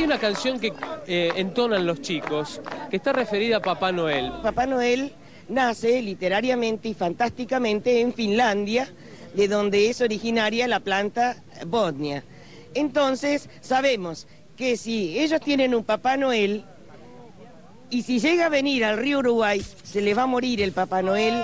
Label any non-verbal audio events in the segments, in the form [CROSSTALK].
Hay una canción que eh, entonan los chicos que está referida a Papá Noel. Papá Noel nace literariamente y fantásticamente en Finlandia, de donde es originaria la planta Bodnia. Entonces, sabemos que si ellos tienen un Papá Noel, y si llega a venir al río Uruguay, se le va a morir el Papá Noel,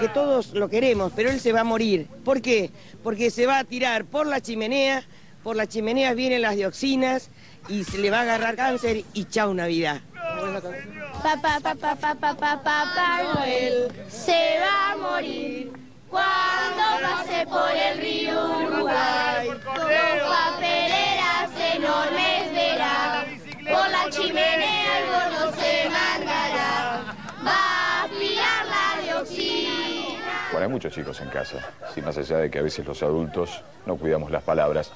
que todos lo queremos, pero él se va a morir. ¿Por qué? Porque se va a tirar por la chimenea, por las chimeneas vienen las dioxinas y se le va a agarrar cáncer y chau Navidad. Papá, papá, papá, papá, papá Noel se va a morir cuando pase por el río Uruguay. Con papeleras enormes verá, por la chimenea el gordo se mandará. Va a aspirar la dioxina. Bueno, hay muchos chicos en casa, si más allá de que a veces los adultos no cuidamos las palabras.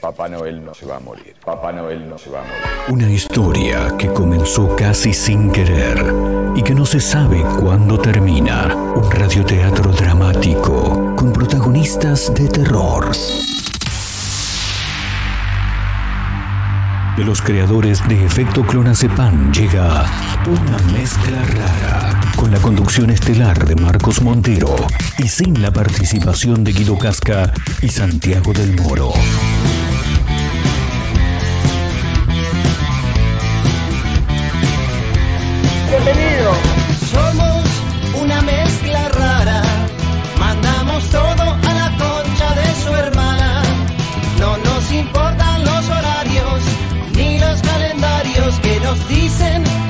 Papá Noel no se va a morir. Papá Noel no se va a morir. Una historia que comenzó casi sin querer y que no se sabe cuándo termina. Un radioteatro dramático con protagonistas de terror. De los creadores de Efecto Clonazepam llega una mezcla rara con la conducción estelar de Marcos Montero y sin la participación de Guido Casca y Santiago del Moro. Bienvenido. Somos nos dicen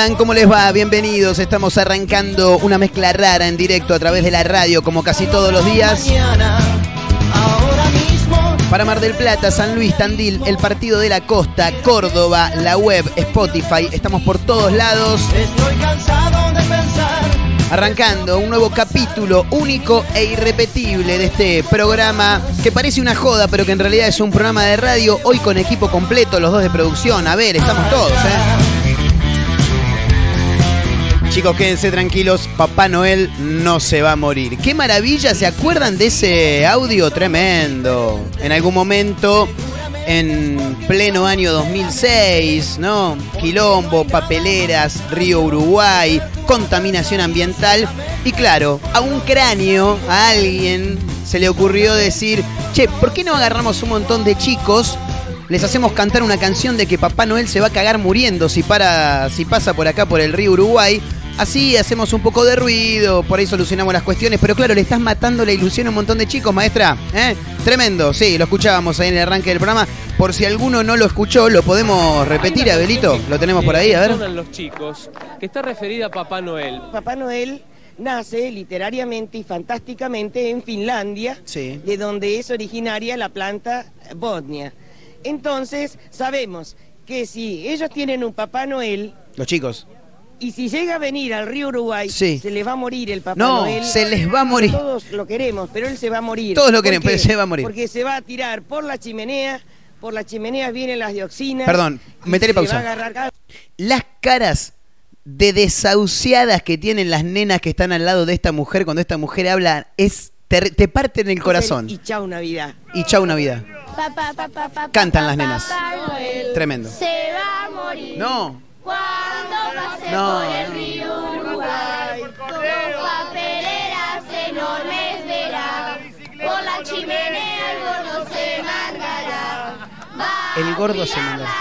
andan? ¿Cómo les va? Bienvenidos. Estamos arrancando una mezcla rara en directo a través de la radio, como casi todos los días. Para Mar del Plata, San Luis, Tandil, el Partido de la Costa, Córdoba, la web, Spotify. Estamos por todos lados. Estoy cansado de pensar. Arrancando un nuevo capítulo único e irrepetible de este programa que parece una joda, pero que en realidad es un programa de radio. Hoy con equipo completo, los dos de producción. A ver, estamos todos, ¿eh? Chicos, quédense tranquilos, Papá Noel no se va a morir. Qué maravilla, ¿se acuerdan de ese audio tremendo? En algún momento, en pleno año 2006, ¿no? Quilombo, papeleras, río Uruguay, contaminación ambiental. Y claro, a un cráneo, a alguien, se le ocurrió decir, che, ¿por qué no agarramos un montón de chicos? Les hacemos cantar una canción de que Papá Noel se va a cagar muriendo si, para, si pasa por acá por el río Uruguay. Así hacemos un poco de ruido, por ahí solucionamos las cuestiones. Pero claro, le estás matando la ilusión a un montón de chicos, maestra. ¿eh? Tremendo, sí, lo escuchábamos ahí en el arranque del programa. Por si alguno no lo escuchó, lo podemos repetir, Abelito. Lo tenemos por ahí, a ver. Los chicos que está referida a Papá Noel. Papá Noel nace literariamente y fantásticamente en Finlandia, Sí. de donde es originaria la planta Bodnia. Entonces, sabemos que si ellos tienen un Papá Noel, Los chicos. Y si llega a venir al río Uruguay, Sí. se les va a morir el Papá No, Noel. se les va a morir. Todos lo queremos, pero él se va a morir. Todos lo ¿Por queremos, pero se va a morir. Porque se va a tirar por la chimenea, por las chimeneas vienen las dioxinas. Perdón, y metele se le pausa. va a agarrar cada- Las caras de desahuciadas que tienen las nenas que están al lado de esta mujer cuando esta mujer habla es te, te parten el corazón. Y chau Navidad. Y chau Navidad. Papá, papá, papá, Cantan las nenas. Tremendo. Se va a morir. No. Cuando pase No, por el río Uruguay, papeleras enormes verá. Por la chimenea el gordo se mandará. Va El gordo a se mandará.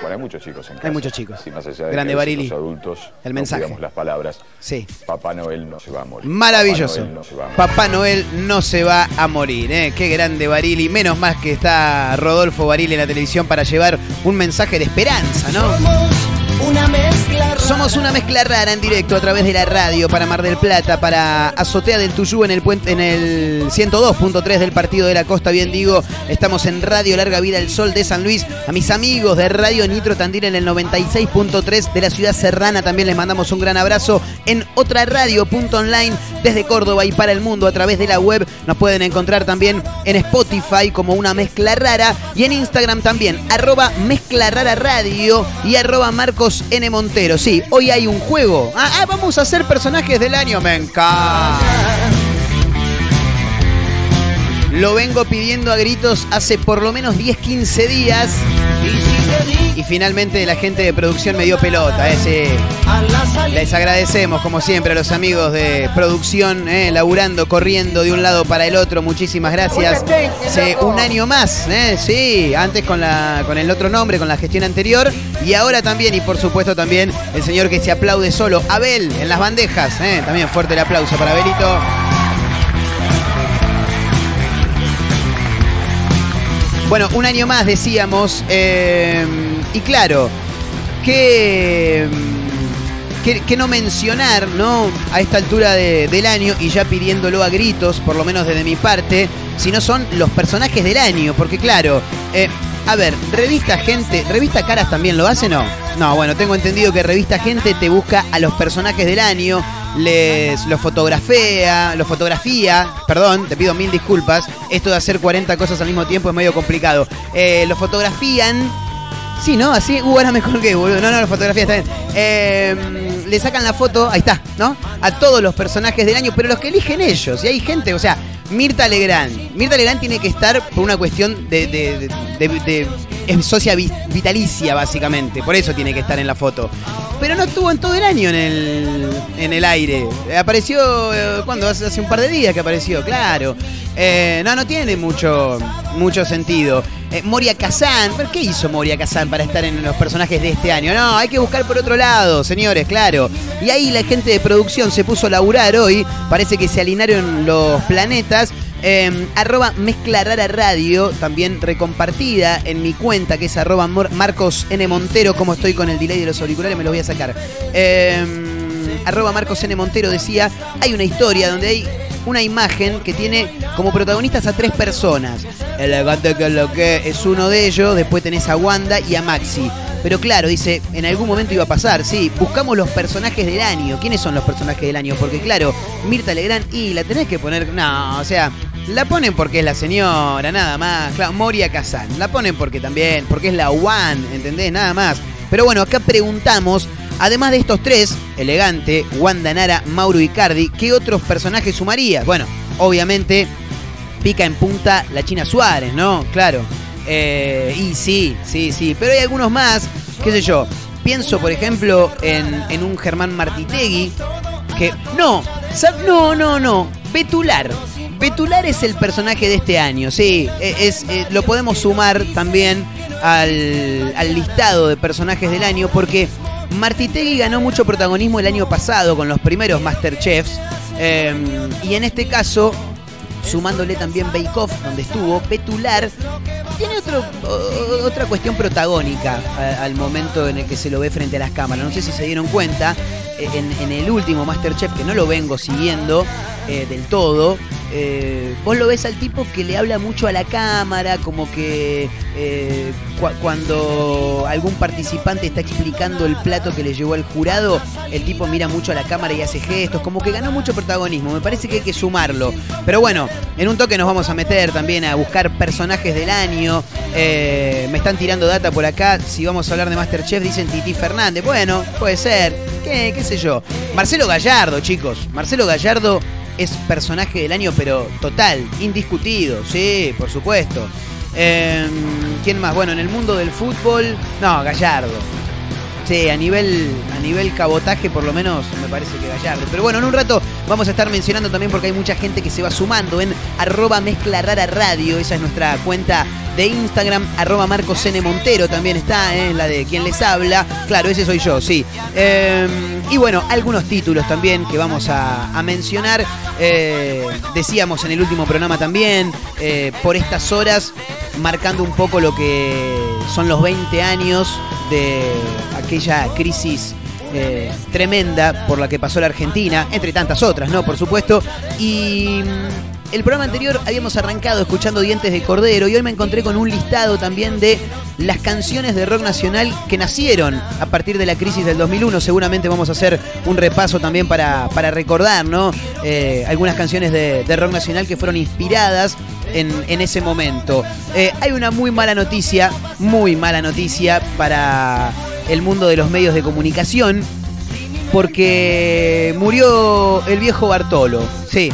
Bueno, hay muchos chicos en casa. Hay muchos chicos. Y más allá de Grande que Barili. los adultos El no mensaje. cuidamos las palabras. Sí. Papá Noel no se va a morir. Maravilloso. Papá Noel no se va a morir. Papá Noel no se va a morir, ¿eh? Qué grande Barili. Menos más que está Rodolfo Barili en la televisión para llevar un mensaje de esperanza, ¿no? Una mezcla. Somos una mezcla rara en directo a través de la radio para Mar del Plata, para Azotea del Tuyú en el puente, en el 102.3 del Partido de la Costa, bien digo. Estamos en Radio Larga Vida El Sol de San Luis. A mis amigos de Radio Nitro Tandil en el 96.3 de la ciudad serrana también les mandamos un gran abrazo. En otra radio.online desde Córdoba y para el mundo a través de la web. Nos pueden encontrar también en Spotify como una mezcla rara y en Instagram también, arroba mezcla rara radio y arroba Marcos N. Montero. Sí, hoy hay un juego. Ah, ah, vamos a hacer personajes del año. Me encanta. Lo vengo pidiendo a gritos hace por lo menos 10, 15 días. Y finalmente la gente de producción me dio pelota. eh, la salida. Les agradecemos, como siempre, a los amigos de producción, eh, laburando, corriendo de un lado para el otro. Muchísimas gracias. Un año más, eh, sí, antes con, la, con el otro nombre, con la gestión anterior. Y ahora también, y por supuesto también, el señor que se aplaude solo, Abel, en las bandejas. eh, también fuerte el aplauso para Abelito. Bueno, un año más decíamos, eh, y claro, que, que, no mencionar, ¿no? A esta altura de- del año y ya pidiéndolo a gritos, por lo menos desde mi parte, si no son los personajes del año, porque claro, eh, a ver, revista Gente, revista Caras también lo hace, ¿no? No, bueno, tengo entendido que revista Gente te busca a los personajes del año, les los fotografía, los fotografía, perdón, te pido mil disculpas, esto de hacer 40 cosas al mismo tiempo es medio complicado. Eh, lo fotografían, sí, ¿no? Así, uh, ahora me colgué, boludo. No, no, la fotografía está bien. Eh, le sacan la foto, ahí está, ¿no? A todos los personajes del año, pero los que eligen ellos. Y hay gente, o sea, Mirta Legrand. Mirta Legrand tiene que estar por una cuestión de- de- de- es socia vi- vitalicia, básicamente. Por eso tiene que estar en la foto. Pero no estuvo en todo el año en el, en el aire. Apareció, eh, ¿cuándo? Hace, hace un par de días que apareció, claro. Eh, no, no tiene mucho, mucho sentido. Eh, Moria Kazan, ¿pero ¿qué hizo Moria Kazan para estar en los personajes de este año? No, hay que buscar por otro lado, señores, claro. Y ahí la gente de producción se puso a laburar hoy. Parece que se alinearon los planetas. Eh, arroba Mezcla Radio, también recompartida en mi cuenta, que es arroba Marcos N. Montero. Como estoy con el delay de los auriculares, me lo voy a sacar. Eh, arroba Marcos N. Montero decía, hay una historia donde hay una imagen que tiene como protagonistas a tres personas. Elegante que lo que es uno de ellos, después tenés a Wanda y a Maxi. Pero claro, dice, en algún momento iba a pasar, sí, buscamos los personajes del año. ¿Quiénes son los personajes del año? Porque claro, Mirta Legrand, y la tenés que poner, no, o sea, la ponen porque es la señora, nada más. Claro, Moria Kazan, la ponen porque también, porque es la One, ¿entendés? Nada más. Pero bueno, acá preguntamos, además de estos tres, Elegante, Wanda Nara, Mauro Icardi, ¿qué otros personajes sumarías? Bueno, obviamente pica en punta la China Suárez, ¿no? Claro. Eh, y sí, sí, sí. Pero hay algunos más, qué sé yo. Pienso, por ejemplo, en, en un Germán Martitegui, que... No, no, no, no. Betular. Betular es el personaje de este año, sí. e- Es, eh, lo podemos sumar también al, al listado de personajes del año porque Martitegui ganó mucho protagonismo el año pasado con los primeros Masterchefs. eh, y en este caso sumándole también Bake Off, donde estuvo, Petular, tiene otro, otra cuestión protagónica al momento en el que se lo ve frente a las cámaras. No sé si se dieron cuenta, en, en el último Masterchef, que no lo vengo siguiendo eh, del todo, eh, vos lo ves al tipo que le habla mucho a la cámara, como que eh, cu- cuando algún participante está explicando el plato que le llevó al jurado, el tipo mira mucho a la cámara y hace gestos, como que ganó mucho protagonismo. Me parece que hay que sumarlo. Pero bueno, en un toque nos vamos a meter también a buscar personajes del año. Eh, me están tirando data por acá. Si vamos a hablar de Masterchef, dicen Titi Fernández. Bueno, puede ser. ¿Qué, qué sé yo? Marcelo Gallardo, chicos. Marcelo Gallardo es personaje del año, pero total, indiscutido. Sí, por supuesto. Eh, ¿Quién más? Bueno, en el mundo del fútbol, no, Gallardo. Sí, a nivel, a nivel cabotaje por lo menos me parece que Gallardo. Pero bueno, en un rato vamos a estar mencionando también porque hay mucha gente que se va sumando en arroba mezcla rara radio. Esa es nuestra cuenta de Instagram, arroba Marcos N. Montero también está, ¿eh? la de quien les habla. Claro, ese soy yo, sí. Eh, y bueno, algunos títulos también que vamos a, a mencionar. Eh, decíamos en el último programa también, eh, por estas horas, marcando un poco lo que son los 20 años de aquella crisis eh, tremenda por la que pasó la Argentina, entre tantas otras, ¿no? Por supuesto. Y el programa anterior habíamos arrancado escuchando Dientes de Cordero y hoy me encontré con un listado también de las canciones de rock nacional que nacieron a partir de la crisis del 2001. Seguramente vamos a hacer un repaso también para, para recordar, ¿no? Eh, algunas canciones de, de rock nacional que fueron inspiradas en, en ese momento. Eh, hay una muy mala noticia, muy mala noticia para el mundo de los medios de comunicación, porque murió el viejo Bartolo. Sí,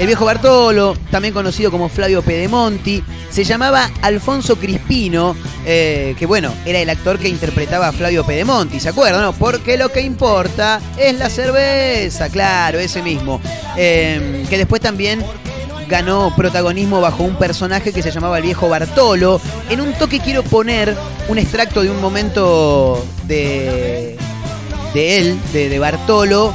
el viejo Bartolo, también conocido como Flavio Pedemonti, se llamaba Alfonso Crispino, eh, que bueno, era el actor que interpretaba a Flavio Pedemonti, ¿se acuerdan? Porque lo que importa es la cerveza, claro, ese mismo. Eh, que después también ganó protagonismo bajo un personaje que se llamaba el viejo Bartolo. En un toque quiero poner un extracto de un momento de, de él, de, de Bartolo,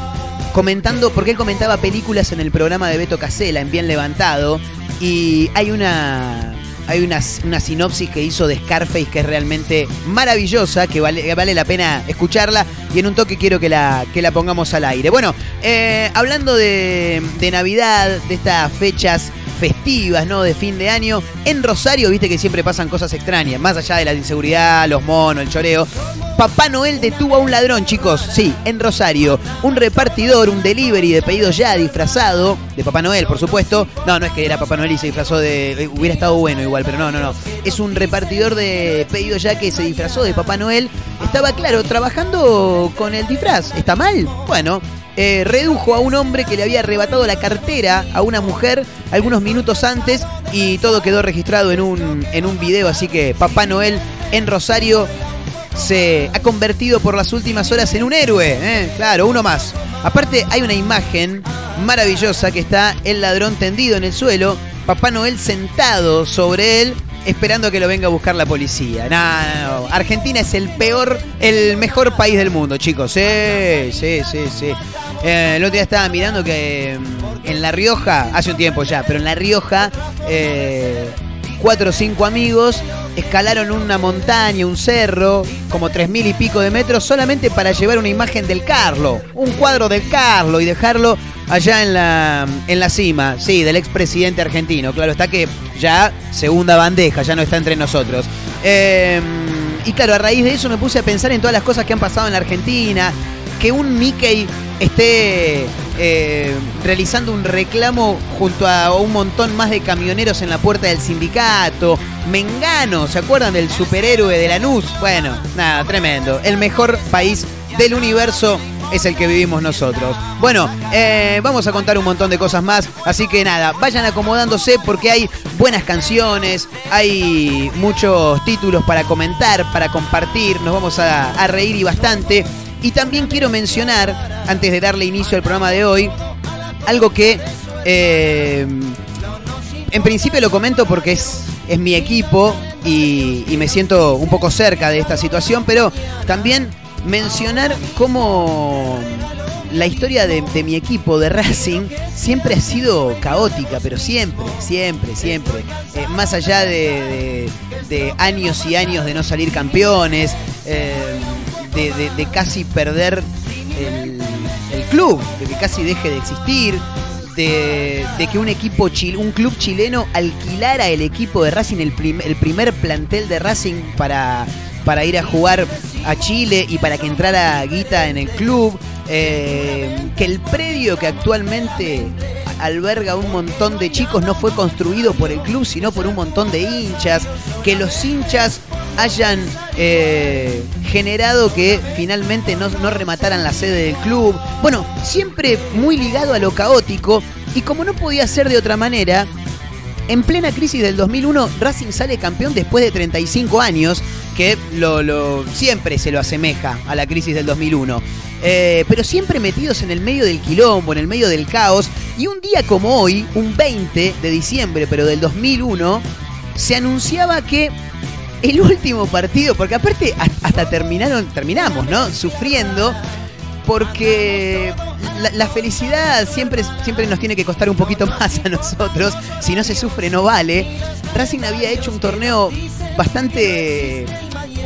comentando, porque él comentaba películas en el programa de Beto Casella, en Bien Levantado, y hay una... Hay una, una sinopsis que hizo de Scarface que es realmente maravillosa, que vale, vale la pena escucharla y en un toque quiero que la, que la pongamos al aire. Bueno, eh, hablando de, de Navidad, de estas fechas festivas, ¿no? De fin de año. En Rosario, viste que siempre pasan cosas extrañas, más allá de la inseguridad, los monos, el choreo. Papá Noel detuvo a un ladrón, chicos. Sí, en Rosario. Un repartidor, un delivery de pedidos ya disfrazado, de Papá Noel, por supuesto. No, no es que era Papá Noel y se disfrazó de. eh, Hubiera estado bueno igual, pero no, no, no. Es un repartidor de pedidos ya que se disfrazó de Papá Noel. Estaba, claro, trabajando con el disfraz. ¿Está mal? Bueno, eh, redujo a un hombre que le había arrebatado la cartera a una mujer algunos minutos antes y todo quedó registrado en un, en un video, así que Papá Noel en Rosario se ha convertido por las últimas horas en un héroe, ¿eh? claro, uno más. Aparte hay una imagen maravillosa que está el ladrón tendido en el suelo, Papá Noel sentado sobre él esperando que lo venga a buscar la policía. No. Argentina es el peor, el mejor país del mundo, chicos. Sí, sí, sí, sí. Eh, el otro día estaba mirando que mm, en La Rioja, hace un tiempo ya, pero en La Rioja, eh, cuatro o cinco amigos escalaron una montaña, un cerro, como tres mil y pico de metros, solamente para llevar una imagen del Carlo, un cuadro del Carlo y dejarlo allá en la, en la cima, sí, del expresidente argentino. Claro, está que ya segunda bandeja, ya no está entre nosotros. Eh, y claro, a raíz de eso me puse a pensar en todas las cosas que han pasado en la Argentina, que un Mickey esté eh, realizando un reclamo junto a un montón más de camioneros en la puerta del sindicato. Mengano, ¿se acuerdan del superhéroe de Lanús? Bueno, nada, tremendo. El mejor país del universo es el que vivimos nosotros. Bueno, eh, vamos a contar un montón de cosas más, así que nada, vayan acomodándose porque hay buenas canciones, hay muchos títulos para comentar, para compartir, nos vamos a, a reír y bastante. Y también quiero mencionar, antes de darle inicio al programa de hoy, algo que eh, en principio lo comento porque es, es mi equipo y, me siento un poco cerca de esta situación, pero también mencionar cómo la historia de, mi equipo de Racing siempre ha sido caótica, pero siempre, siempre, siempre. Eh, más allá de, de, de, años y años de no salir campeones, eh, de, casi perder el, el, club, de que casi deje de existir, de, de que un equipo chil- un club chileno alquilara el equipo de Racing, el, el primer plantel de Racing para, para ir a jugar a Chile y para que entrara Guita en el club. eh, que el predio que actualmente alberga un montón de chicos no fue construido por el club, sino por un montón de hinchas. Que los hinchas hayan eh, generado que finalmente no, no remataran la sede del club. Bueno, siempre muy ligado a lo caótico. Y como no podía ser de otra manera, en plena crisis del 2001, Racing sale campeón después de 35 años, que siempre se lo asemeja a la crisis del 2001. Eh, pero siempre metidos en el medio del quilombo, en el medio del caos. Y un día como hoy, un 20 de diciembre, pero del 2001, se anunciaba que el último partido, porque aparte hasta- terminaron, terminamos, ¿no? Sufriendo porque la, la felicidad siempre, siempre nos tiene que costar un poquito [LAUGHS] más a nosotros. Si no se sufre, no vale. Racing había hecho un torneo bastante.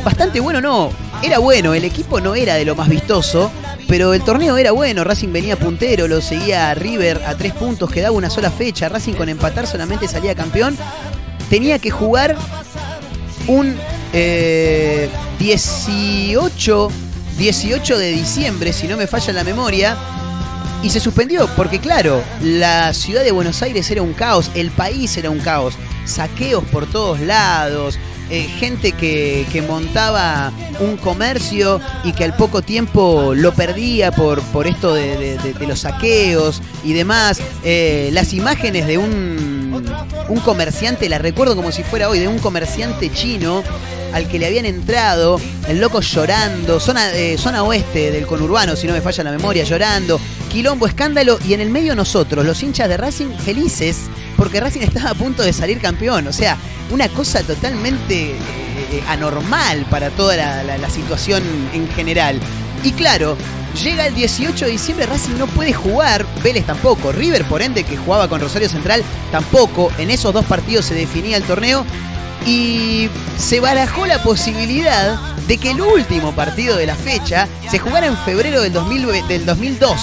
Bastante bueno, no. Era bueno, el equipo no era de lo más vistoso, pero el torneo era bueno. Racing venía puntero, lo seguía River a tres puntos, quedaba una sola fecha. Racing con empatar solamente salía campeón. Tenía que jugar un eh, 18, 18 de diciembre, si no me falla la memoria, y se suspendió porque claro, la ciudad de Buenos Aires era un caos, el país era un caos, saqueos por todos lados, eh, gente que, que montaba un comercio y que al poco tiempo lo perdía por, por esto de, los saqueos y demás. Eh, las imágenes de un, un comerciante, las recuerdo como si fuera hoy, de un comerciante chino al que le habían entrado, el loco llorando, zona, eh, zona oeste del conurbano, si no me falla la memoria, llorando, quilombo, escándalo, y en el medio nosotros, los hinchas de Racing, felices, porque Racing estaba a punto de salir campeón, o sea, una cosa totalmente eh, eh, anormal para toda la, la- situación en general. Y claro, llega el 18 de diciembre, Racing no puede jugar, Vélez tampoco, River por ende que jugaba con Rosario Central tampoco, en esos dos partidos se definía el torneo y se barajó la posibilidad de que el último partido de la fecha se jugara en febrero del, 2000 del 2002.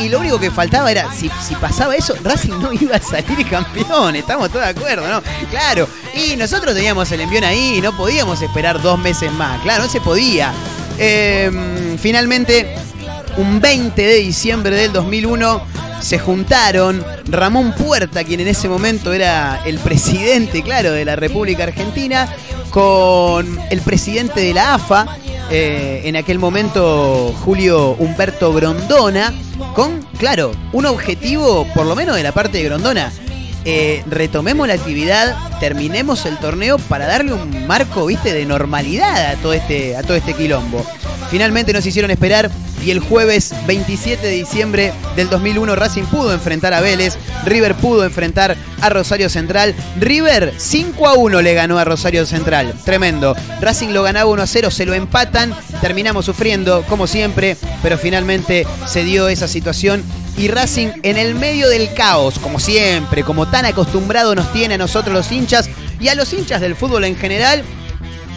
Y lo único que faltaba era, si, si pasaba eso, Racing no iba a salir campeón, estamos todos de acuerdo, ¿no? Claro, y nosotros teníamos el envión ahí no podíamos esperar dos meses más, claro, no se podía. Eh, finalmente, un 20 de diciembre del 2001 se juntaron Ramón Puerta, quien en ese momento era el presidente, claro, de la República Argentina, con el presidente de la AFA, eh, en aquel momento Julio Humberto Grondona, con, claro, un objetivo, por lo menos de la parte de Grondona, eh, retomemos la actividad, terminemos el torneo para darle un marco, viste, de normalidad a todo este, a todo este quilombo. Finalmente nos hicieron esperar y el jueves 27 de diciembre del 2001 Racing pudo enfrentar a Vélez, River pudo enfrentar a Rosario Central, River 5 a 1 le ganó a Rosario Central, tremendo. Racing lo ganaba 1 a 0, se lo empatan, terminamos sufriendo como siempre, pero finalmente se dio esa situación. Y Racing en el medio del caos, como siempre, como tan acostumbrado nos tiene a nosotros los hinchas y a los hinchas del fútbol en general,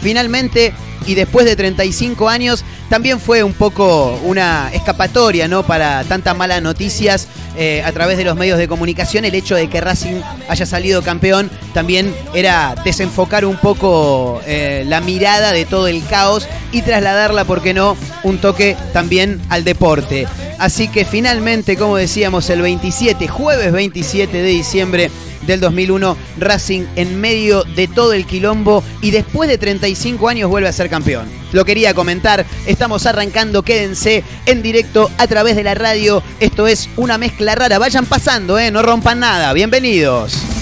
finalmente y después de 35 años también fue un poco una escapatoria no para tantas malas noticias eh, a través de los medios de comunicación el hecho de que Racing haya salido campeón también era desenfocar un poco eh, la mirada de todo el caos y trasladarla por qué no un toque también al deporte. Así que finalmente como decíamos el 27 jueves 27 de diciembre del 2001, Racing en medio de todo el quilombo y después de 35 años vuelve a ser campeón. Lo quería comentar, estamos arrancando, quédense en directo a través de la radio. Esto es una mezcla rara, vayan pasando, ¿eh? no rompan nada, bienvenidos.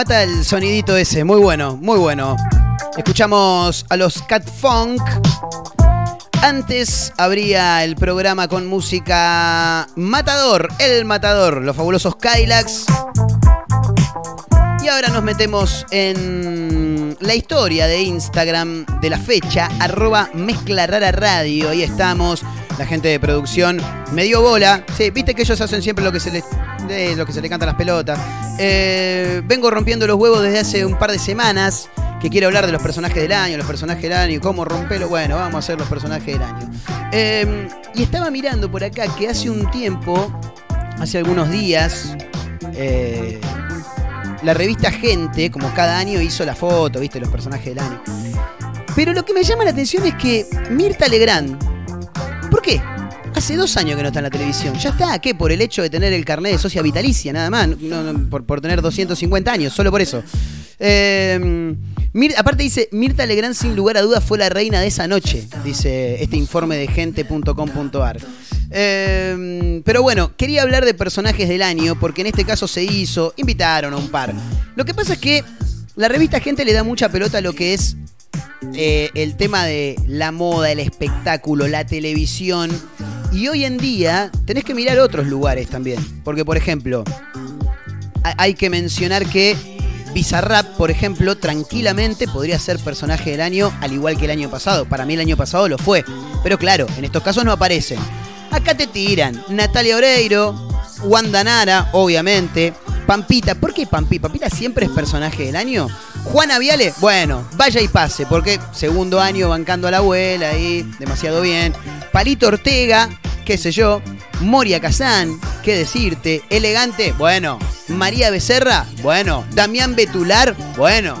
Mata el sonidito ese, muy bueno, muy bueno. Escuchamos a los Cat Funk. Antes habría el programa con música Matador, El Matador, los fabulosos Kylax. Y ahora nos metemos en la historia de Instagram de la fecha, arroba mezcla rara radio. Ahí estamos. La gente de producción me dio bola. Sí, viste que ellos hacen siempre lo que se les, lo que se le canta las pelotas. Eh, vengo rompiendo los huevos desde hace un par de semanas. Que quiero hablar de los personajes del año, los personajes del año, cómo romperlo. Bueno, vamos a hacer los personajes del año. Eh, y estaba mirando por acá que hace un tiempo, hace algunos días, eh, la revista Gente, como cada año, hizo la foto, viste, los personajes del año. Pero lo que me llama la atención es que Mirta Legrand, ¿por qué? Hace dos años que no está en la televisión. Ya está, ¿qué? Por el hecho de tener el carnet de socia vitalicia, nada más. Por, por tener 250 años, solo por eso. Eh, aparte dice, Mirta Legrand sin lugar a dudas fue la reina de esa noche, dice este informe de gente.com.ar. Eh, pero bueno, quería hablar de personajes del año, porque en este caso se hizo, invitaron a un par. Lo que pasa es que la revista Gente le da mucha pelota a lo que es eh, el tema de la moda, el espectáculo, la televisión. Y hoy en día tenés que mirar otros lugares también. Porque, por ejemplo, ha- hay que mencionar que Bizarrap, por ejemplo, tranquilamente podría ser personaje del año, al igual que el año pasado. Para mí el año pasado lo fue. Pero claro, en estos casos no aparecen. Acá te tiran Natalia Oreiro, Wanda Nara, obviamente. Pampita, ¿por qué Pampita? ¿Pampita siempre es personaje del año? Juana Viale, bueno, vaya y pase, porque segundo año bancando a la abuela ahí, demasiado bien. Palito Ortega, qué sé yo. Moria Kazán, qué decirte. Elegante, bueno. María Becerra, bueno. Damián Betular, bueno.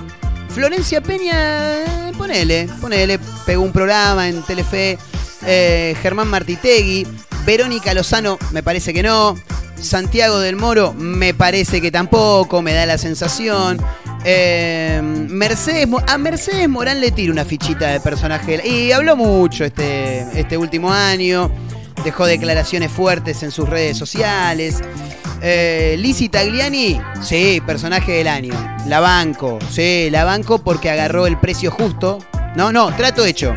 Florencia Peña, ponele, ponele. Pegó un programa en Telefe. Eh, Germán Martitegui. Verónica Lozano, me parece que no. Santiago del Moro, me parece que tampoco, me da la sensación. Eh, Mercedes, a Mercedes Morán le tira una fichita de personaje. Y habló mucho este, este último año. Dejó declaraciones fuertes en sus redes sociales. Eh, Lizzie Tagliani, sí, personaje del año. La banco, sí, la banco porque agarró el precio justo. No, no, trato hecho.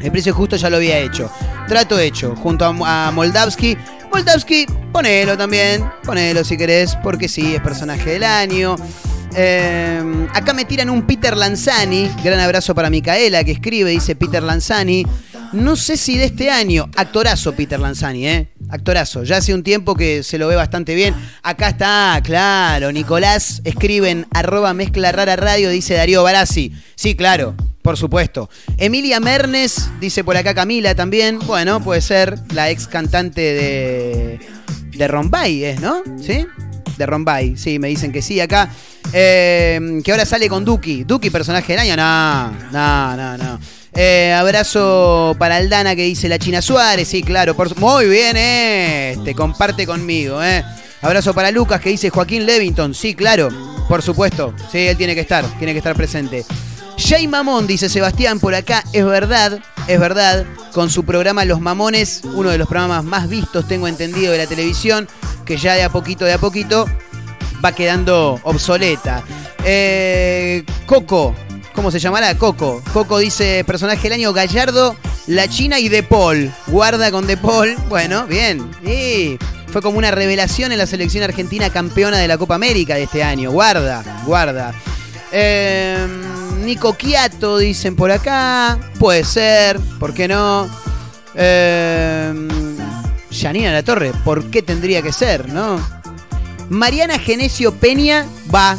El precio justo ya lo había hecho. Trato hecho, junto a, a Moldavsky. Moldavsky, ponelo también, ponelo si querés, porque sí, es personaje del año. Eh, acá me tiran un Peter Lanzani. Gran abrazo para Micaela que escribe, dice Peter Lanzani. No sé si de este año, actorazo Peter Lanzani, ¿eh? actorazo. Ya hace un tiempo que se lo ve bastante bien. Acá está, claro, Nicolás escribe en arroba mezcla rara radio, dice Darío Barassi. Sí, claro, por supuesto. Emilia Mernes, dice por acá Camila también. Bueno, puede ser la ex cantante de, de Rombay, ¿es, no? ¿Sí? De Rombay, sí, me dicen que sí acá. Eh, que ahora sale con Duki. Duki, personaje del año, no, no, no, no. Eh, abrazo para Aldana que dice la China Suárez, sí, claro. Por, muy bien, eh. Te comparte conmigo, eh. Abrazo para Lucas que dice Joaquín Levington, sí, claro, por supuesto. Sí, él tiene que estar, tiene que estar presente. Jay Mamón, dice Sebastián por acá, es verdad, es verdad, con su programa Los Mamones, uno de los programas más vistos, tengo entendido, de la televisión, que ya de a poquito, de a poquito, va quedando obsoleta. Eh, Coco, ¿cómo se llamará? Coco. Coco dice, personaje del año, Gallardo, La China y De Paul. Guarda con De Paul. Bueno, bien. Fue como una revelación en la selección argentina campeona de la Copa América de este año. Guarda, guarda. Eh, Nico Quiato, dicen por acá. Puede ser, ¿por qué no? Eh, Janina La Torre, ¿por qué tendría que ser, no? Mariana Genesio Peña va,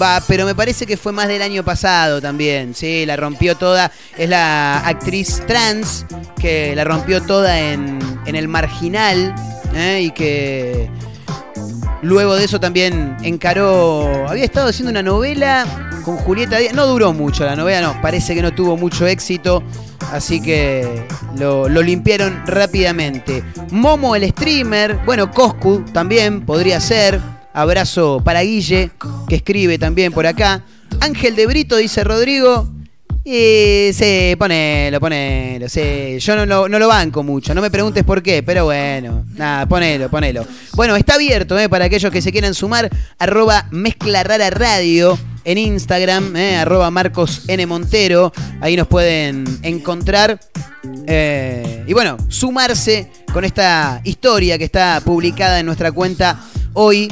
va, pero me parece que fue más del año pasado también. Sí, la rompió toda. Es la actriz trans que la rompió toda en, en el marginal ¿eh? y que luego de eso también encaró. Había estado haciendo una novela con Julieta Díaz. No duró mucho la novela, no, parece que no tuvo mucho éxito. Así que lo, lo limpiaron rápidamente. Momo el streamer, bueno, Coscu también podría ser. Abrazo para Guille, que escribe también por acá. Ángel de Brito, dice Rodrigo. Y sí, ponelo, ponelo. Sí. Yo no lo, no lo banco mucho, no me preguntes por qué, pero bueno, nada, ponelo, ponelo. Bueno, está abierto eh, para aquellos que se quieran sumar. Arroba Mezcla Radio en Instagram, eh, arroba Marcos N. Montero. Ahí nos pueden encontrar. Eh, y bueno, sumarse con esta historia que está publicada en nuestra cuenta hoy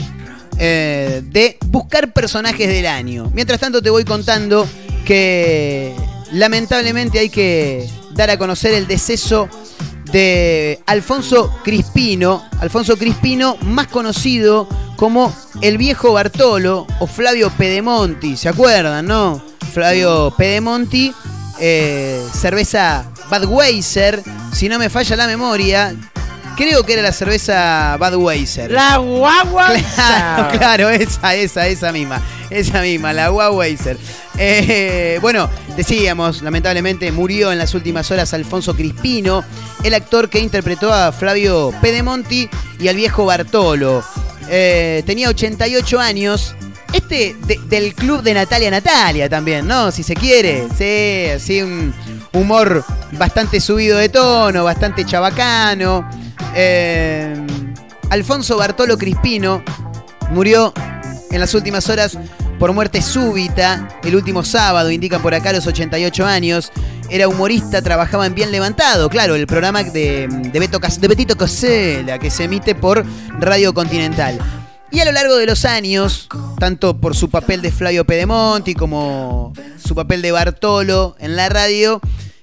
eh, de buscar personajes del año. Mientras tanto te voy contando que lamentablemente hay que dar a conocer el deceso de Alfonso Crispino, Alfonso Crispino más conocido como el viejo Bartolo o Flavio Pedemonti, ¿se acuerdan, no? Flavio Pedemonti, eh, cerveza Budweiser, si no me falla la memoria, creo que era la cerveza Budweiser. La guagua. [LAUGHS] Claro, claro, esa, esa, esa misma. Esa misma, la Budweiser. Eh, bueno, decíamos, lamentablemente murió en las últimas horas Alfonso Crispino, el actor que interpretó a Flavio Pedemonti y al viejo Bartolo. Eh, tenía 88 años. Este de- del club de Natalia Natalia también, ¿no? Si se quiere. Sí, así un humor bastante subido de tono, bastante chabacano. Eh, Alfonso Bartolo Crispino murió en las últimas horas por muerte súbita. El último sábado, indican por acá los 88 años. Era humorista, trabajaba en Bien Levantado, claro, el programa de, de, Beto de Betito Cosela, que se emite por Radio Continental. Y a lo largo de los años, tanto por su papel de Flavio Pedemonti como su papel de Bartolo en la radio,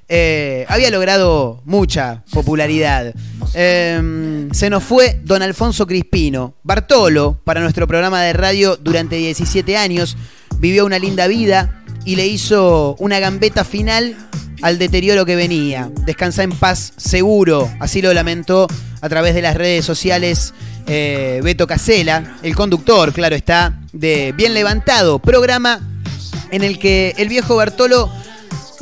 eh, había logrado mucha popularidad. Eh, se nos fue don Alfonso Crispino. Bartolo, para nuestro programa de radio durante 17 años, vivió una linda vida y le hizo una gambeta final al deterioro que venía. Descansa en paz seguro, así lo lamentó a través de las redes sociales eh, Beto Casela, el conductor, claro está, de Bien Levantado, programa en el que el viejo Bartolo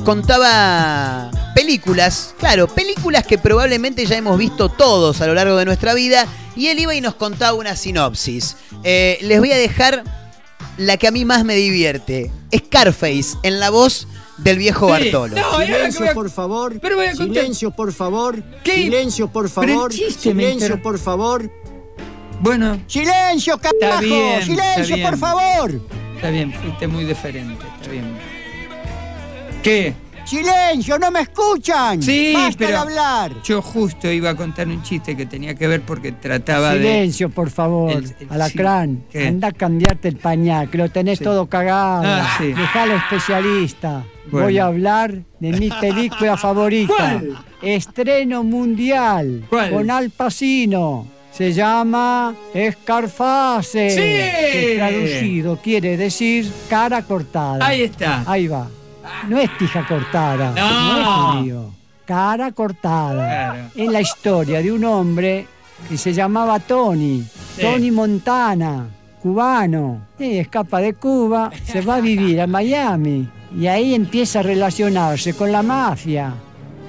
contaba películas, claro, películas que probablemente ya hemos visto todos a lo largo de nuestra vida, y él iba y nos contaba una sinopsis. Eh, les voy a dejar la que a mí más me divierte, Scarface, en la voz del viejo Sí. Bartolo. No, Silencio, a- por favor. Pero voy a contar- Silencio, por favor. ¿Qué? Silencio, por favor. chiste Silencio, inter- por favor. Bueno, Silencio, carajo. bien, está Silencio, bien. por favor. está bien, fuiste muy diferente, está bien. ¿Qué? Silencio, no me escuchan. Sí, Basta pero de hablar. yo justo iba a contar un chiste que tenía que ver porque trataba Silencio, por favor. El- el- Alacrán, anda a cambiarte el pañal, que lo tenés Sí. todo cagado. Ah, sí. Dejá al especialista. de... voy a hablar de mi película [LAUGHS] favorita. ¿Cuál? Estreno mundial. ¿Cuál? Con Al Pacino. Se llama Escarface. ¡Sí! Que traducido quiere decir cara cortada. Ahí está. Ahí va. No es pija cortada. No. es judío. Cara cortada. Claro. Es la historia de un hombre que se llamaba Tony. Sí. Tony Montana. Cubano. Escapa de Cuba, se va a vivir a Miami. Y ahí empieza a relacionarse con la mafia.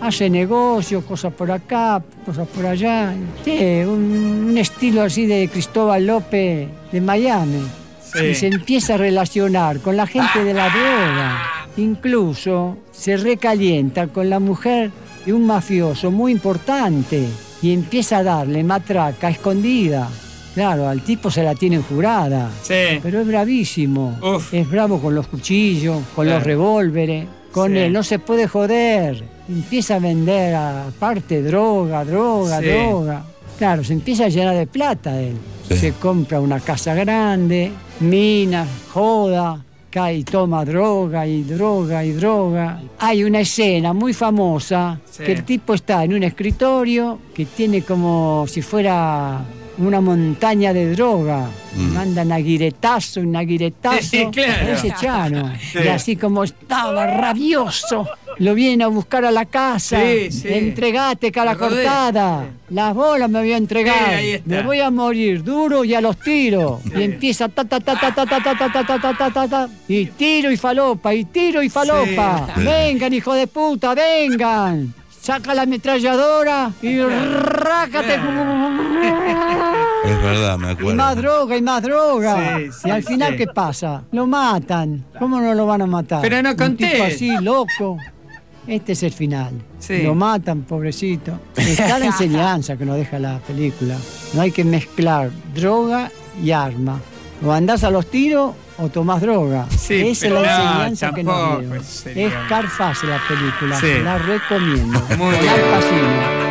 Hace negocios, cosas por acá, cosas por allá. Sí, un, un estilo así de Cristóbal López de Miami. Sí. Y se empieza a relacionar con la gente de la droga. Incluso se recalienta con la mujer de un mafioso muy importante y empieza a darle matraca escondida. Claro, al tipo se la tienen jurada. Sí. Pero es bravísimo. Uf. Es bravo con los cuchillos, con los revólveres. Con Sí. él no se puede joder. Empieza a vender aparte droga, droga, Sí. droga. Claro, se empieza a llenar de plata él. Sí. Se compra una casa grande, mina, joda, y toma droga y droga y droga. Hay una escena muy famosa Sí. que el tipo está en un escritorio que tiene como si fuera una montaña de droga. Mandan aguiretazo, un aguiretazo. Sí, claro. Ese Chano. Sí. Y así como estaba rabioso, lo viene a buscar a la casa. Sí, sí. Entregate, cara Me cortada. Las bolas me voy a entregar. Me voy a morir duro y a los tiros. Y empieza ta ta ta ta ta ta ta ta ta ta ta ta ta ta y tiro y falopa y tiro y falopa. Vengan, hijo de puta, vengan. Saca la ametralladora y rácate. Es verdad, me Y acuerdo. más droga y más droga. Sí, sí, y al final, sí. ¿qué pasa? Lo matan. ¿Cómo no lo van a matar? Pero no Un conté. tipo así, loco. Este es el final. Sí. Lo matan, pobrecito. Está la [LAUGHS] enseñanza que nos deja la película. No hay que mezclar droga y arma. O andás a los tiros o tomás droga. Sí, Esa es la no, enseñanza que nos dio. Es Carface la película. Sí. La recomiendo. Muy bien.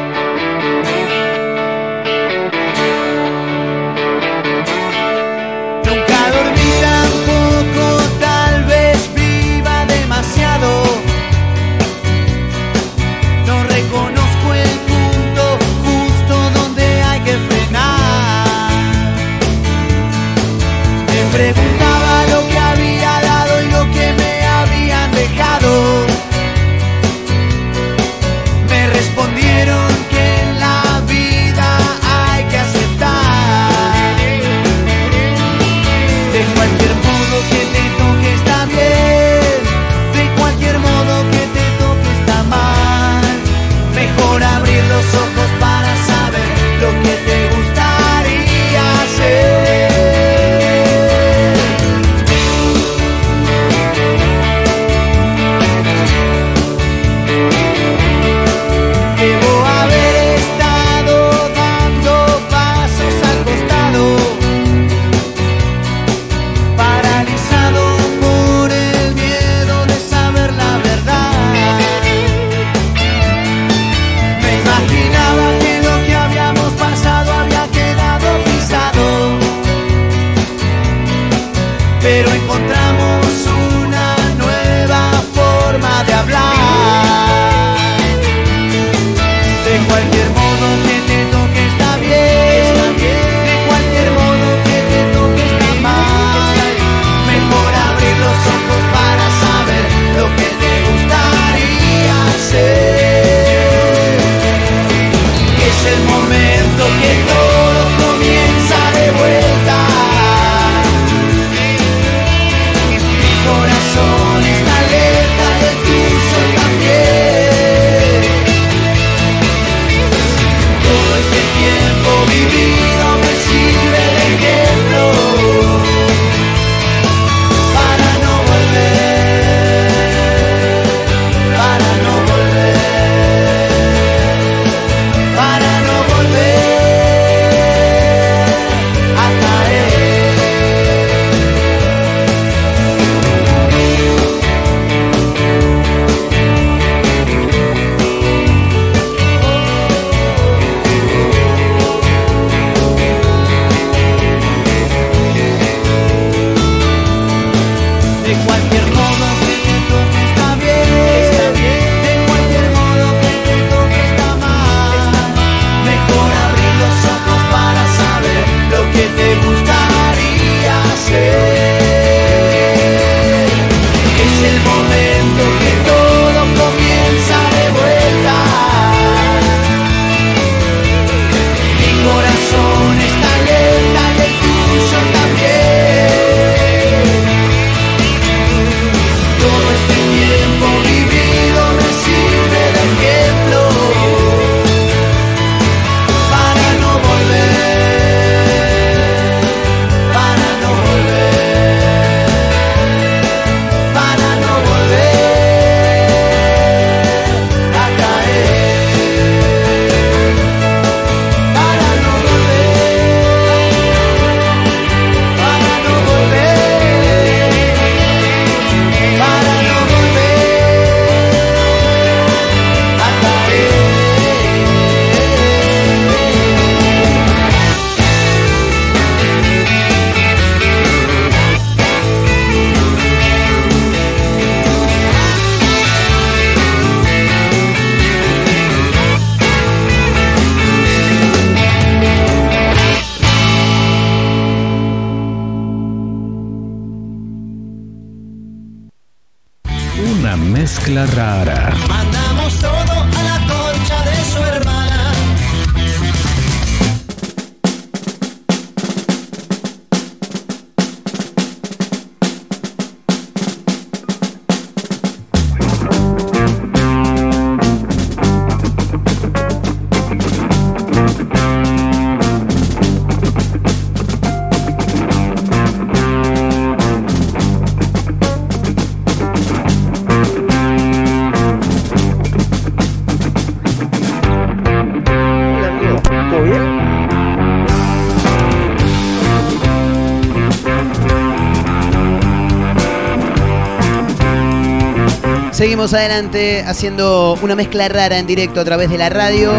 Seguimos adelante haciendo una mezcla rara en directo a través de la radio.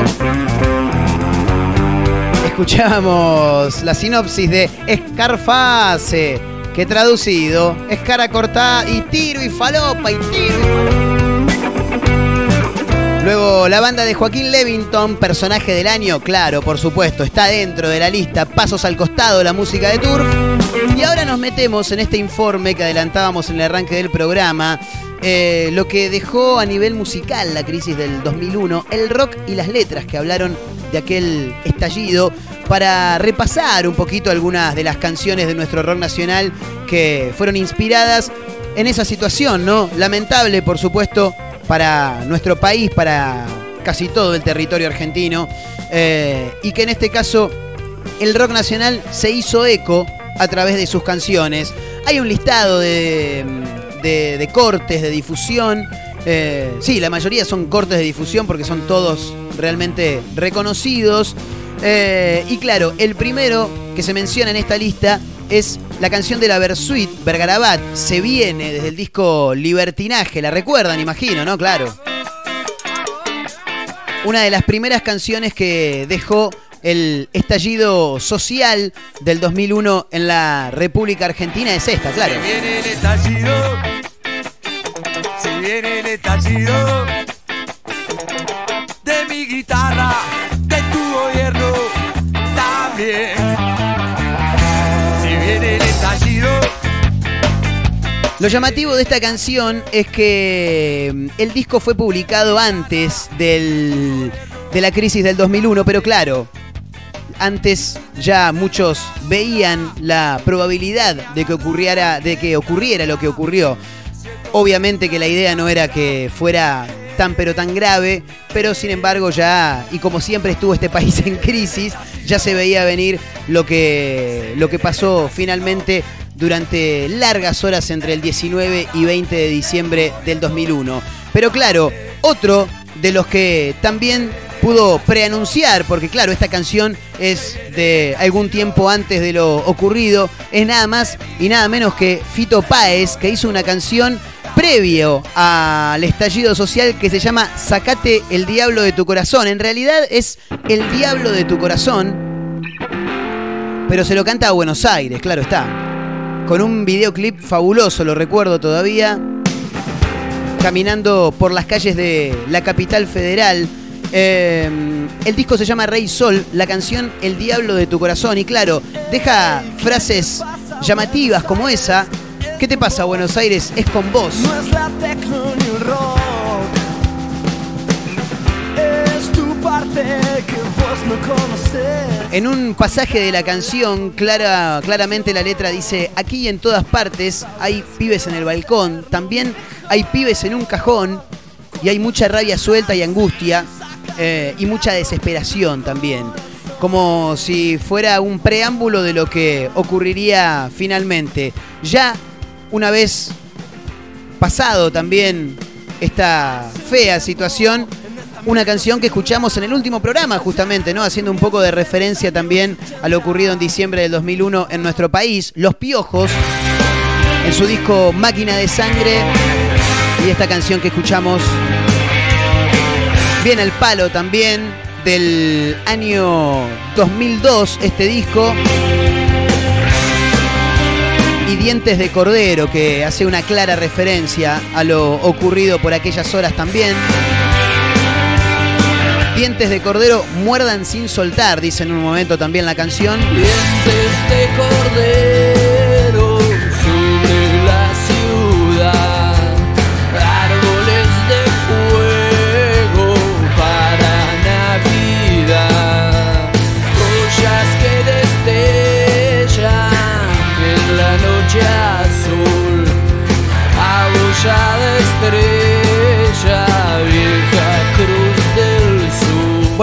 Escuchamos la sinopsis de Escarface, que traducido es cara cortada y tiro y falopa y tiro. Luego la banda de Joaquín Levington, personaje del año, claro, por supuesto, está dentro de la lista. Pasos al costado, la música de Turf. Y ahora nos metemos en este informe que adelantábamos en el arranque del programa. eh, lo que dejó a nivel musical la crisis del 2001, el rock y las letras que hablaron de aquel estallido para repasar un poquito algunas de las canciones de nuestro rock nacional que fueron inspiradas en esa situación, ¿no? Lamentable, por supuesto, para nuestro país, para casi todo el territorio argentino, eh, y que en este caso el rock nacional se hizo eco a través de sus canciones. Hay un listado de, de- cortes de difusión. eh, sí, la mayoría son cortes de difusión porque son todos realmente reconocidos. Eh, y claro, el primero que se menciona en esta lista es la canción de la Versuit, Bergarabat. Se viene desde el disco Libertinaje. La recuerdan, imagino, ¿no? Claro. Una de las primeras canciones que dejó el estallido social del 2001 en la República Argentina es esta, claro. Se viene el estallido. Se viene el estallido. De mi guitarra, viene el estallido. Lo llamativo de esta canción es que mm, el disco fue publicado antes del- de la crisis del 2001, pero claro, antes ya muchos veían la probabilidad de que ocurriera, de que ocurriera lo que ocurrió. Obviamente que la idea no era que fuera tan pero tan grave, pero sin embargo ya, y como siempre estuvo este país [LAUGHS] en crisis, ya se veía venir lo que, lo que pasó finalmente durante largas horas entre el 19 y 20 de diciembre del 2001. Pero claro, otro de los que también pudo preanunciar, porque claro, esta canción es de algún tiempo antes de lo ocurrido, es nada más y nada menos que Fito Páez, que hizo una canción previo al estallido social que se llama Sacate el diablo de tu corazón. En realidad es El diablo de tu corazón, pero se lo canta a Buenos Aires, claro está. Con un videoclip fabuloso, lo recuerdo todavía. Caminando por las calles de la capital federal. Eh, el disco se llama Rey Sol, la canción El Diablo de tu Corazón. Y claro, deja frases llamativas como esa. ¿Qué te pasa, Buenos Aires? Es con vos. No es la tecno ni el rock. Es tu parte que vos no conoces. En un pasaje de la canción, clara, claramente la letra dice, aquí y en todas partes hay pibes en el balcón, también hay pibes en un cajón y hay mucha rabia suelta y angustia eh, y mucha desesperación también. Como si fuera un preámbulo de lo que ocurriría finalmente. Ya una vez pasado también esta fea situación, una canción que escuchamos en el último programa justamente, ¿no? Haciendo un poco de referencia también a lo ocurrido en diciembre del 2001 en nuestro país, Los Piojos, en su disco Máquina de Sangre, y esta canción que escuchamos viene al palo también del año 2002, este disco. Dientes de Cordero, que hace una clara referencia a lo ocurrido por aquellas horas también. Dientes de Cordero muerdan sin soltar, dice en un momento también la canción.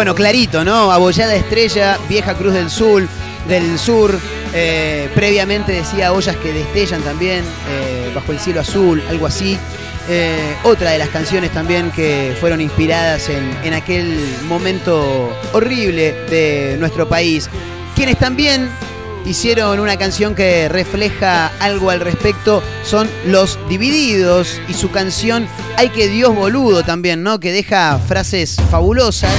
Bueno, clarito, ¿no? Abollada Estrella, Vieja Cruz del Sur, del Sur. eh, previamente decía ollas que destellan también, eh, bajo el cielo azul, algo así. Eh, otra de las canciones también que fueron inspiradas en, en aquel momento horrible de nuestro país. Quienes también hicieron una canción que refleja algo al respecto son Los Divididos y su canción Hay que Dios boludo también, ¿no? Que deja frases fabulosas.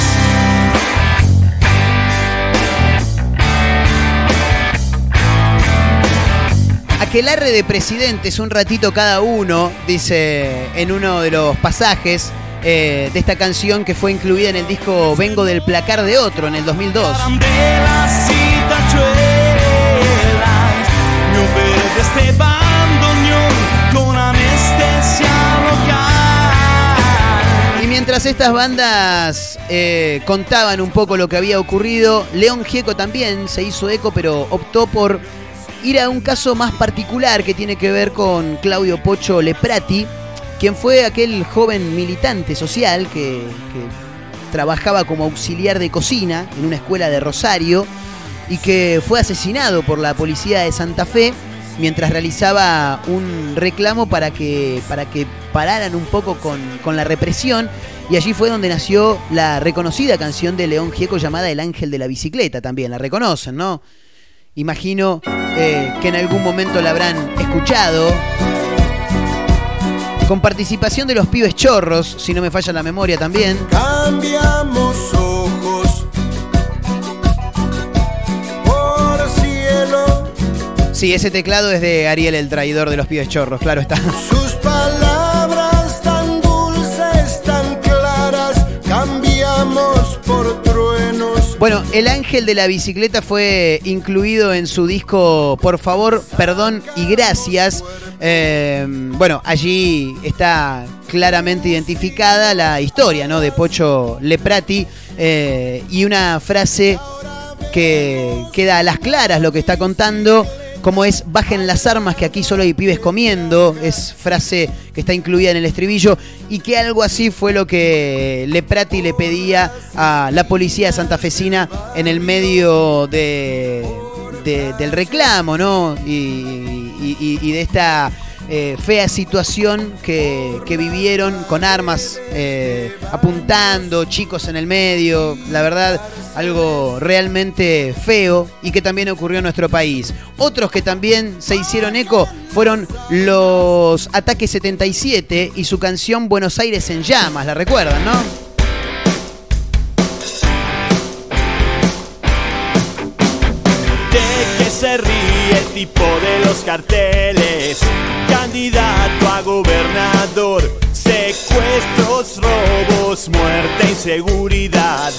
Aquelarre de presidentes, un ratito cada uno, dice en uno de los pasajes eh, de esta canción que fue incluida en el disco Vengo del placar de otro en el 2002. de las citachuelas No verde este Y mientras estas bandas eh, contaban un poco lo que había ocurrido, León Gieco también se hizo eco, pero optó por ir a un caso más particular que tiene que ver con Claudio Pocho Leprati, quien fue aquel joven militante social que, que trabajaba como auxiliar de cocina en una escuela de Rosario y que fue asesinado por la policía de Santa Fe mientras realizaba un reclamo para que, para que pararan un poco con, con la represión. Y allí fue donde nació la reconocida canción de León Gieco llamada El Ángel de la Bicicleta también. La reconocen, ¿no? Imagino eh, que en algún momento la habrán escuchado. Con participación de los pibes chorros, si no me falla la memoria también. Cambiamos ojos por cielo. Sí, ese teclado es de Ariel el traidor de los pibes chorros, claro está. Sus palabras Bueno, El Ángel de la Bicicleta fue incluido en su disco Por favor, perdón y gracias. Eh, bueno, allí está claramente identificada la historia ¿no? de Pocho Leprati eh, y una frase que queda a las claras lo que está contando, como es bajen las armas que aquí solo hay pibes comiendo, es frase que está incluida en el estribillo y que algo así fue lo que Leprati le pedía a la policía santafesina en el medio de, de- del reclamo, ¿no? Y de esta eh, fea situación que, que vivieron con armas eh, apuntando, chicos en el medio, la verdad, algo realmente feo y que también ocurrió en nuestro país. Otros que también se hicieron eco fueron los Ataques 77 y su canción Buenos Aires en llamas, la recuerdan, ¿no? Se ríe el tipo de los carteles Candidato a gobernador Secuestros, robos, muerte, inseguridad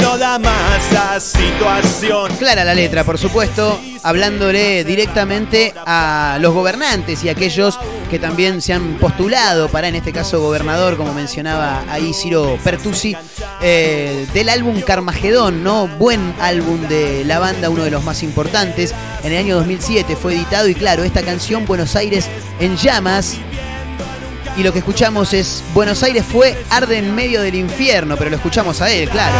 No da más la situación Clara la letra, por supuesto, hablándole directamente a los gobernantes y a aquellos que también se han postulado para, en este caso, gobernador, como mencionaba ahí Ciro Pertusi, eh, del álbum Carmagedón, ¿no? Buen álbum de la banda, uno de los más importantes. En el año 2007 fue editado y claro, esta canción Buenos Aires en llamas. Y lo que escuchamos es Buenos Aires fue arde en medio del infierno, pero lo escuchamos a él, claro.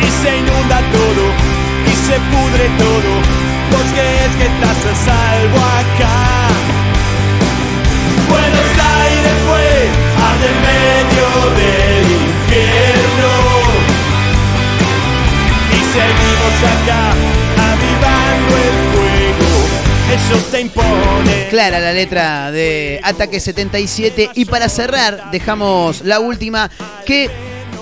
Y se inunda todo Y se pudre todo ¿Vos crees que estás a salvo acá? Buenos Aires fue arde en medio del infierno Y seguimos acá avivando el fuego Te Clara la letra de Ataque 77. Y para cerrar, dejamos la última que,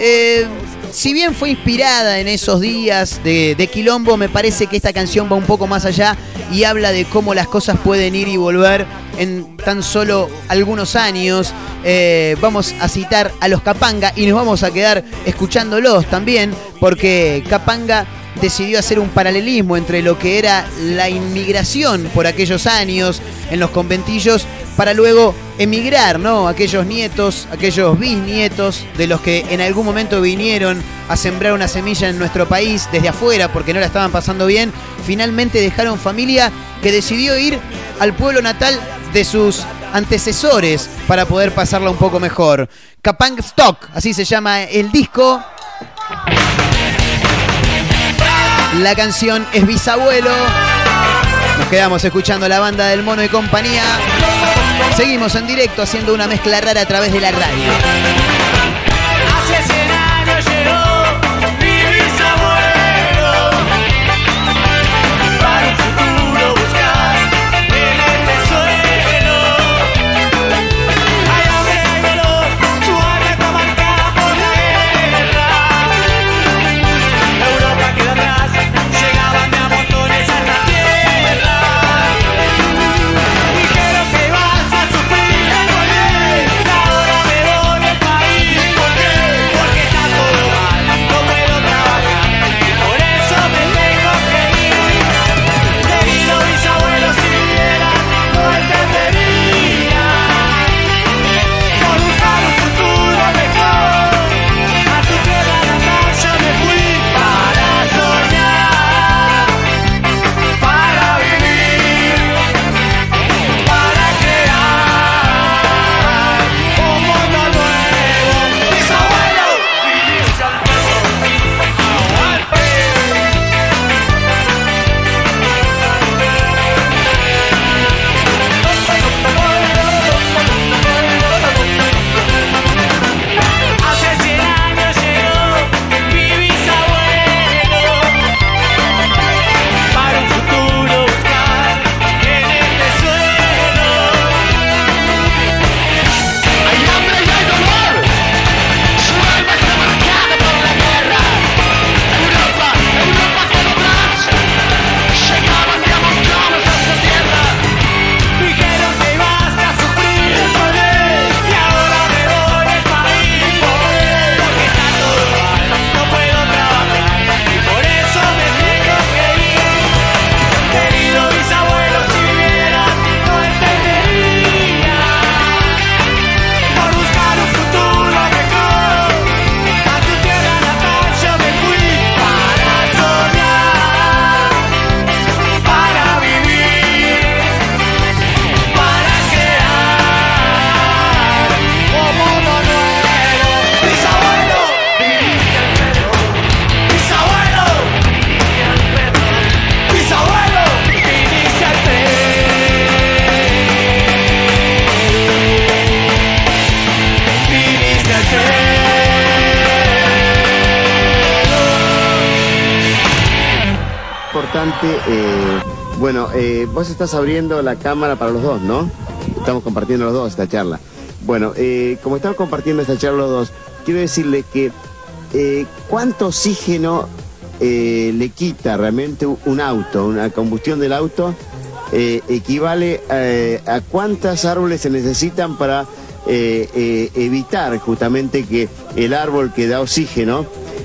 eh, si bien fue inspirada en esos días de, de Quilombo, me parece que esta canción va un poco más allá y habla de cómo las cosas pueden ir y volver en tan solo algunos años. Eh, vamos a citar a los Capanga y nos vamos a quedar escuchándolos también, porque Capanga decidió hacer un paralelismo entre lo que era la inmigración por aquellos años en los conventillos para luego emigrar, ¿no? Aquellos nietos, aquellos bisnietos de los que en algún momento vinieron a sembrar una semilla en nuestro país desde afuera porque no la estaban pasando bien, finalmente dejaron familia que decidió ir al pueblo natal de sus antecesores para poder pasarla un poco mejor. Capang Stock, así se llama el disco. La canción es Bisabuelo. Nos quedamos escuchando la banda del Mono y compañía. Seguimos en directo haciendo una mezcla rara a través de la radio. Vos estás abriendo la cámara para los dos, ¿no? Estamos compartiendo los dos esta charla. Bueno, eh, como estamos compartiendo esta charla los dos, quiero decirle que eh, cuánto oxígeno eh, le quita realmente un auto, una combustión del auto, equivale eh, a cuántos árboles se necesitan para evitar justamente que el árbol que da oxígeno,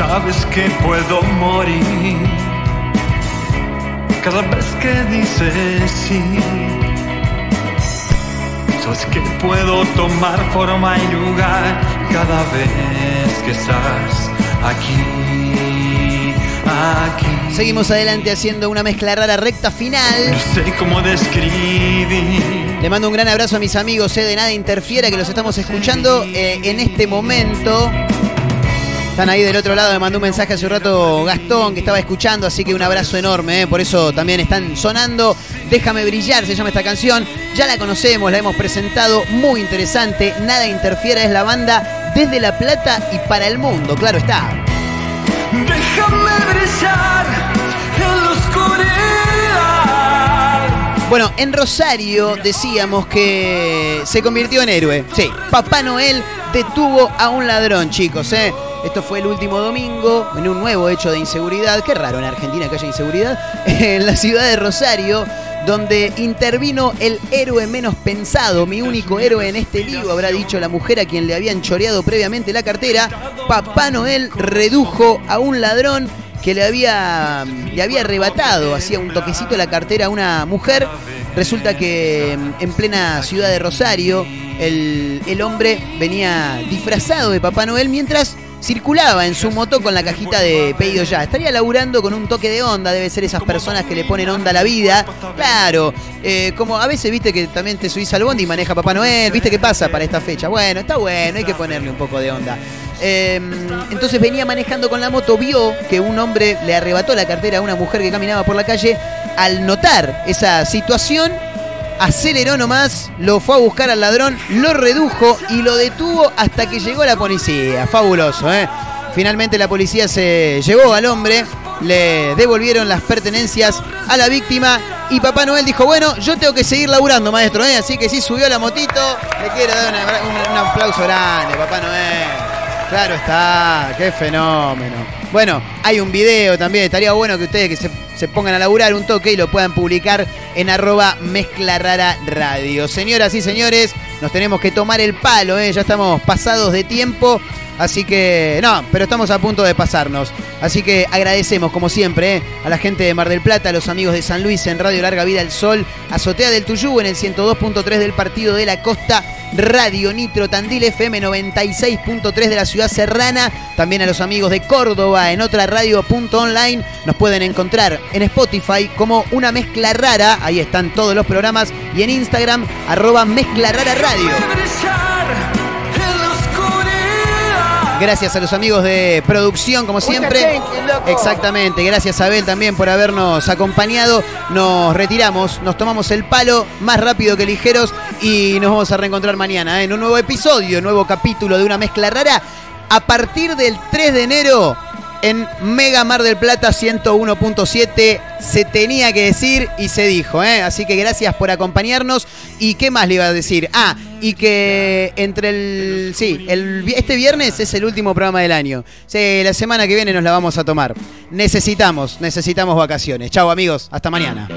Sabes que puedo morir cada vez que dices sí. Sabes que puedo tomar forma y lugar cada vez que estás aquí, aquí. Seguimos adelante haciendo una mezcla rara recta final. No sé cómo describir. Le mando un gran abrazo a mis amigos eh, de Nada Interfiera que los estamos escuchando eh, en este momento. Están ahí del otro lado, me mandó un mensaje hace un rato Gastón que estaba escuchando, así que un abrazo enorme, eh, por eso también están sonando. Déjame brillar, se llama esta canción. Ya la conocemos, la hemos presentado, muy interesante. Nada Interfiera es la banda desde La Plata y para el mundo, claro está. Déjame brillar en Bueno, en Rosario decíamos que se convirtió en héroe. Sí, Papá Noel detuvo a un ladrón, chicos, ¿eh? Esto fue el último domingo, en un nuevo hecho de inseguridad. Qué raro en Argentina que haya inseguridad. [LAUGHS] En la ciudad de Rosario, donde intervino el héroe menos pensado, mi único héroe en este lío, habrá dicho la mujer a quien le habían choreado previamente la cartera. Papá Noel redujo a un ladrón que le había, le había arrebatado, hacía un toquecito la cartera a una mujer. Resulta que mm, en plena ciudad de Rosario, el, el hombre venía disfrazado de Papá Noel mientras circulaba en su moto con la cajita de pedido ya. Estaría laburando con un toque de onda, debe ser esas personas que le ponen onda a la vida. Claro, eh, como a veces viste que también te subís al bondi y maneja Papá Noel, viste qué pasa para esta fecha. Bueno, está bueno, hay que ponerle un poco de onda. Eh, entonces venía manejando con la moto, vio que un hombre le arrebató la cartera a una mujer que caminaba por la calle. Al notar esa situación, aceleró nomás, lo fue a buscar al ladrón, lo redujo y lo detuvo hasta que llegó la policía. Fabuloso, ¿eh? Finalmente la policía se llevó al hombre, le devolvieron las pertenencias a la víctima y Papá Noel dijo, bueno, yo tengo que seguir laburando, maestro, ¿eh? así que sí subió la motito, le quiero dar un aplauso grande, Papá Noel. Claro está, qué fenómeno. Bueno, hay un video también, estaría bueno que ustedes que se, se pongan a laburar un toque y lo puedan publicar en arroba mezcla rara radio. Señoras y señores, nos tenemos que tomar el palo, ¿eh? ya estamos pasados de tiempo. Así que, no, pero estamos a punto de pasarnos. Así que agradecemos, como siempre, ¿eh? a la gente de Mar del Plata, a los amigos de San Luis en Radio Larga Vida el Sol, Azotea del Tuyú en el 102.3 del Partido de la Costa, Radio Nitro Tandil FM 96.3 de la Ciudad Serrana, también a los amigos de Córdoba en otra radio.online. Nos pueden encontrar en Spotify como una mezcla rara, ahí están todos los programas, y en Instagram, arroba mezcla rara radio. Gracias a los amigos de producción, como siempre. Exactamente, gracias a Abel también por habernos acompañado. Nos retiramos, nos tomamos el palo más rápido que ligeros y nos vamos a reencontrar mañana ¿eh? en un nuevo episodio, nuevo capítulo de una mezcla rara. A partir del 3 de enero en Mega Mar del Plata 101.7 se tenía que decir y se dijo, ¿eh? así que gracias por acompañarnos. Y qué más le iba a decir, ah, y que entre el, sí, el, este viernes es el último programa del año, sí, la semana que viene nos la vamos a tomar, necesitamos, necesitamos vacaciones, chao amigos, hasta mañana.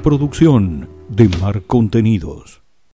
Producción de Mar Contenidos.